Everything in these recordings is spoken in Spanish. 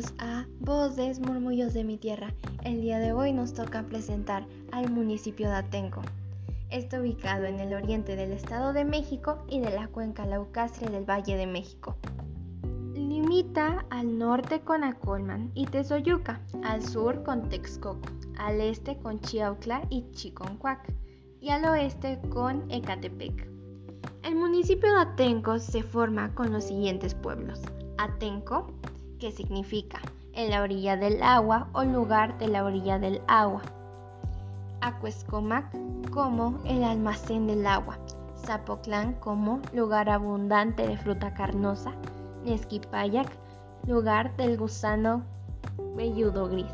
Bienvenidos a Voces Murmullos de mi Tierra. El día de hoy nos toca presentar al municipio de Atenco. Está ubicado en el oriente del Estado de México y de la cuenca laucastre del Valle de México. Limita al norte con Acolman y Tezoyuca, al sur con Texcoco, al este con Chiautla y Chiconcuac y al oeste con Ecatepec. El municipio de Atenco se forma con los siguientes pueblos. Atenco, que significa en la orilla del agua o lugar de la orilla del agua. Acuescomac como el almacén del agua. Zapoclán como lugar abundante de fruta carnosa. Nesquipayac, lugar del gusano velludo gris.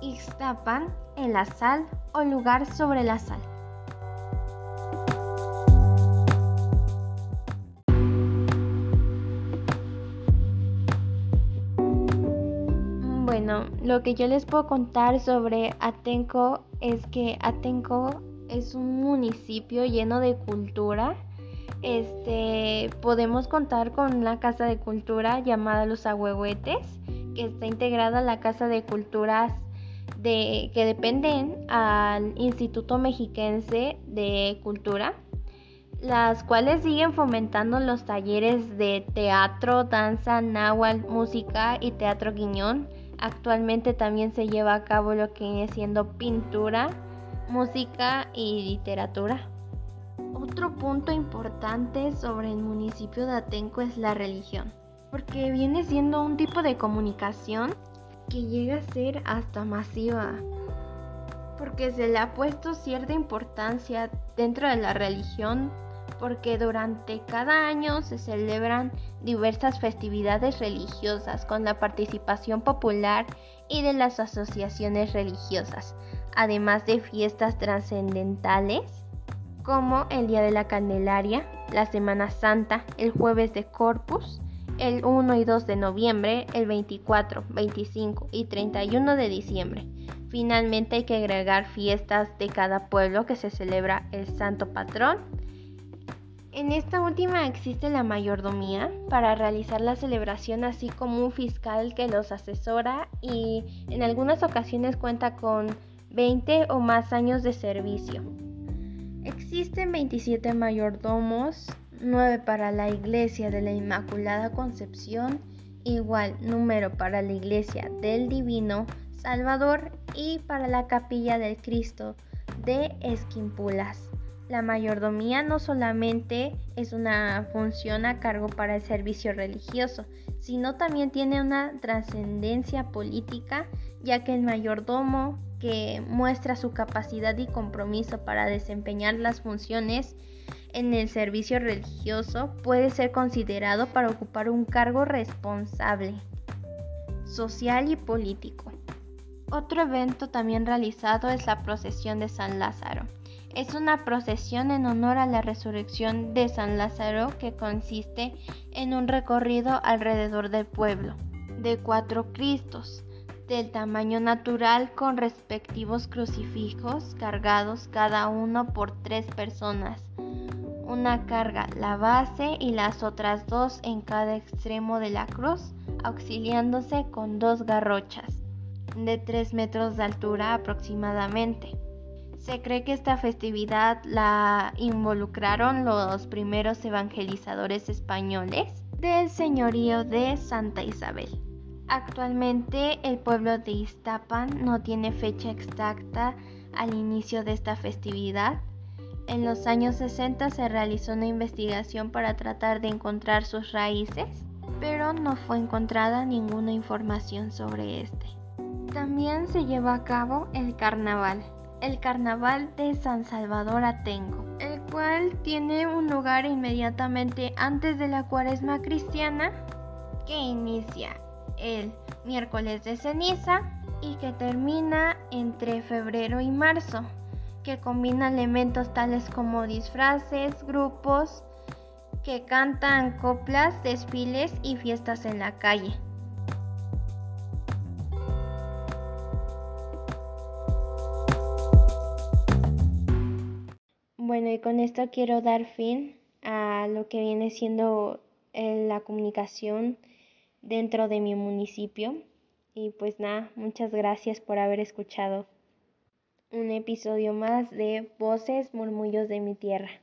Ixtapan, en la sal o lugar sobre la sal. Bueno, lo que yo les puedo contar sobre Atenco es que Atenco es un municipio lleno de cultura. Este, podemos contar con una casa de cultura llamada Los Ahuehuetes, que está integrada a la Casa de Culturas que dependen al Instituto Mexiquense de Cultura, las cuales siguen fomentando los talleres de teatro, danza, náhuatl, música y teatro guiñón Actualmente también se lleva a cabo lo que viene siendo pintura, música y literatura. Otro punto importante sobre el municipio de Atenco es la religión, porque viene siendo un tipo de comunicación que llega a ser hasta masiva, porque se le ha puesto cierta importancia dentro de la religión porque durante cada año se celebran diversas festividades religiosas con la participación popular y de las asociaciones religiosas, además de fiestas trascendentales como el Día de la Candelaria, la Semana Santa, el Jueves de Corpus, el 1 y 2 de noviembre, el 24, 25 y 31 de diciembre. Finalmente hay que agregar fiestas de cada pueblo que se celebra el Santo Patrón en esta última existe la mayordomía para realizar la celebración, así como un fiscal que los asesora y en algunas ocasiones cuenta con 20 o más años de servicio. Existen 27 mayordomos, 9 para la iglesia de la Inmaculada Concepción, igual número para la iglesia del Divino Salvador y para la capilla del Cristo de Esquimpulas. La mayordomía no solamente es una función a cargo para el servicio religioso, sino también tiene una trascendencia política, ya que el mayordomo que muestra su capacidad y compromiso para desempeñar las funciones en el servicio religioso puede ser considerado para ocupar un cargo responsable, social y político. Otro evento también realizado es la procesión de San Lázaro es una procesión en honor a la resurrección de San Lázaro que consiste en un recorrido alrededor del pueblo de cuatro Cristos del tamaño natural con respectivos crucifijos cargados cada uno por tres personas. Una carga la base y las otras dos en cada extremo de la cruz, auxiliándose con dos garrochas de tres metros de altura aproximadamente. Se cree que esta festividad la involucraron los primeros evangelizadores españoles del señorío de Santa Isabel. Actualmente el pueblo de Iztapan no tiene fecha exacta al inicio de esta festividad. En los años 60 se realizó una investigación para tratar de encontrar sus raíces, pero no fue encontrada ninguna información sobre este. También se lleva a cabo el carnaval, el Carnaval de San Salvador Atenco, el cual tiene un lugar inmediatamente antes de la cuaresma cristiana que inicia el miércoles de ceniza y que termina entre febrero y marzo, que combina elementos tales como disfraces, grupos que cantan coplas, desfiles y fiestas en la calle. Bueno, y con esto quiero dar fin a lo que viene siendo eh, la comunicación dentro de mi municipio. Y pues nada, muchas gracias por haber escuchado un episodio más de Voces, Murmullos de mi Tierra.